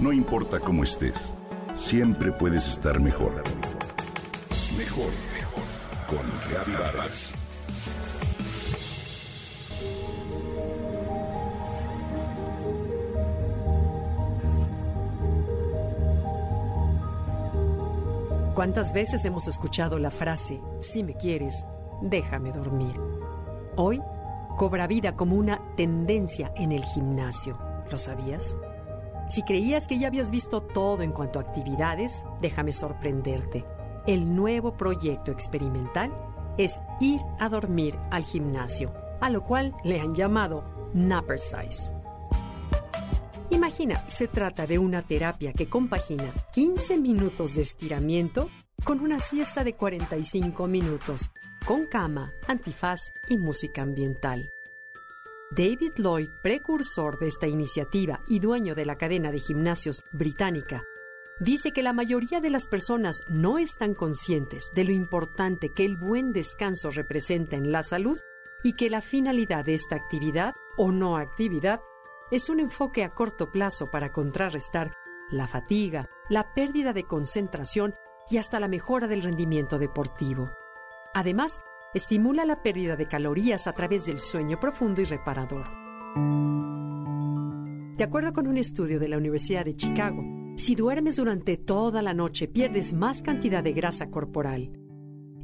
No importa cómo estés, siempre puedes estar mejor. Mejor, mejor. Con Reavivadas. ¿Cuántas veces hemos escuchado la frase, si me quieres, déjame dormir? Hoy cobra vida como una tendencia en el gimnasio. ¿Lo sabías? Si creías que ya habías visto todo en cuanto a actividades, déjame sorprenderte. El nuevo proyecto experimental es ir a dormir al gimnasio, a lo cual le han llamado Napper Size. Imagina, se trata de una terapia que compagina 15 minutos de estiramiento con una siesta de 45 minutos, con cama, antifaz y música ambiental. David Lloyd, precursor de esta iniciativa y dueño de la cadena de gimnasios británica, dice que la mayoría de las personas no están conscientes de lo importante que el buen descanso representa en la salud y que la finalidad de esta actividad o no actividad es un enfoque a corto plazo para contrarrestar la fatiga, la pérdida de concentración y hasta la mejora del rendimiento deportivo. Además, estimula la pérdida de calorías a través del sueño profundo y reparador. De acuerdo con un estudio de la Universidad de Chicago, si duermes durante toda la noche pierdes más cantidad de grasa corporal.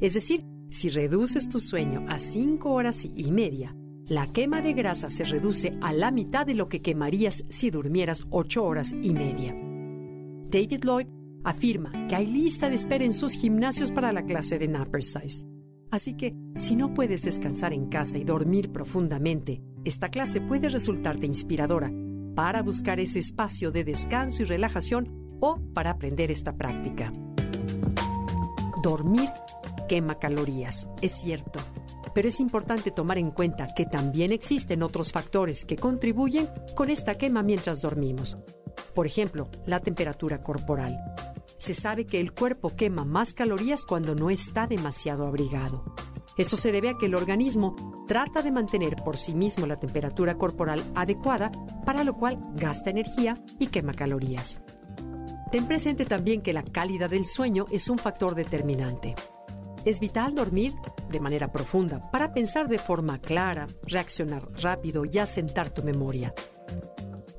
Es decir, si reduces tu sueño a 5 horas y media, la quema de grasa se reduce a la mitad de lo que quemarías si durmieras 8 horas y media. David Lloyd afirma que hay lista de espera en sus gimnasios para la clase de Napper Size. Así que, si no puedes descansar en casa y dormir profundamente, esta clase puede resultarte inspiradora para buscar ese espacio de descanso y relajación o para aprender esta práctica. Dormir quema calorías, es cierto, pero es importante tomar en cuenta que también existen otros factores que contribuyen con esta quema mientras dormimos. Por ejemplo, la temperatura corporal. Se sabe que el cuerpo quema más calorías cuando no está demasiado abrigado. Esto se debe a que el organismo trata de mantener por sí mismo la temperatura corporal adecuada, para lo cual gasta energía y quema calorías. Ten presente también que la calidad del sueño es un factor determinante. Es vital dormir de manera profunda para pensar de forma clara, reaccionar rápido y asentar tu memoria.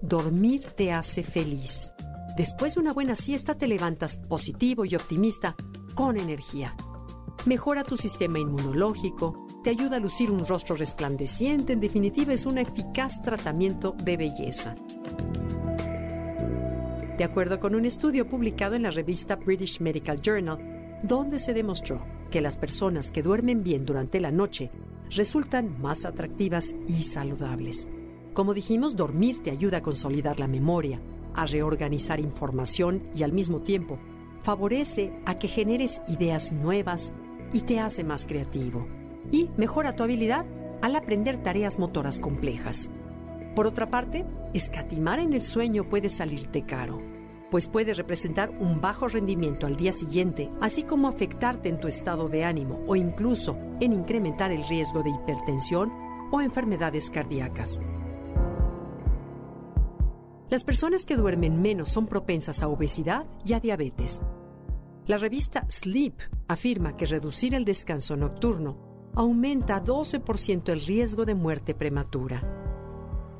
Dormir te hace feliz. Después de una buena siesta te levantas positivo y optimista, con energía. Mejora tu sistema inmunológico, te ayuda a lucir un rostro resplandeciente, en definitiva es un eficaz tratamiento de belleza. De acuerdo con un estudio publicado en la revista British Medical Journal, donde se demostró que las personas que duermen bien durante la noche resultan más atractivas y saludables. Como dijimos, dormir te ayuda a consolidar la memoria, a reorganizar información y al mismo tiempo favorece a que generes ideas nuevas y te hace más creativo. Y mejora tu habilidad al aprender tareas motoras complejas. Por otra parte, escatimar en el sueño puede salirte caro pues puede representar un bajo rendimiento al día siguiente, así como afectarte en tu estado de ánimo o incluso en incrementar el riesgo de hipertensión o enfermedades cardíacas. Las personas que duermen menos son propensas a obesidad y a diabetes. La revista Sleep afirma que reducir el descanso nocturno aumenta 12% el riesgo de muerte prematura.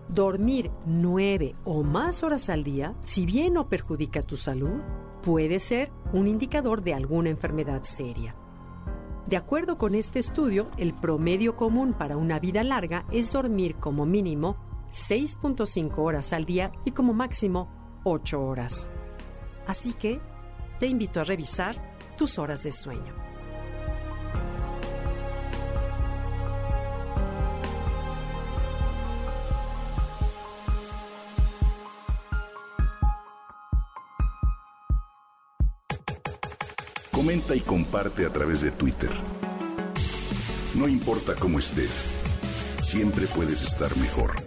Dormir nueve o más horas al día, si bien no perjudica tu salud, puede ser un indicador de alguna enfermedad seria. De acuerdo con este estudio, el promedio común para una vida larga es dormir como mínimo 6.5 horas al día y como máximo 8 horas. Así que te invito a revisar tus horas de sueño. Comenta y comparte a través de Twitter. No importa cómo estés, siempre puedes estar mejor.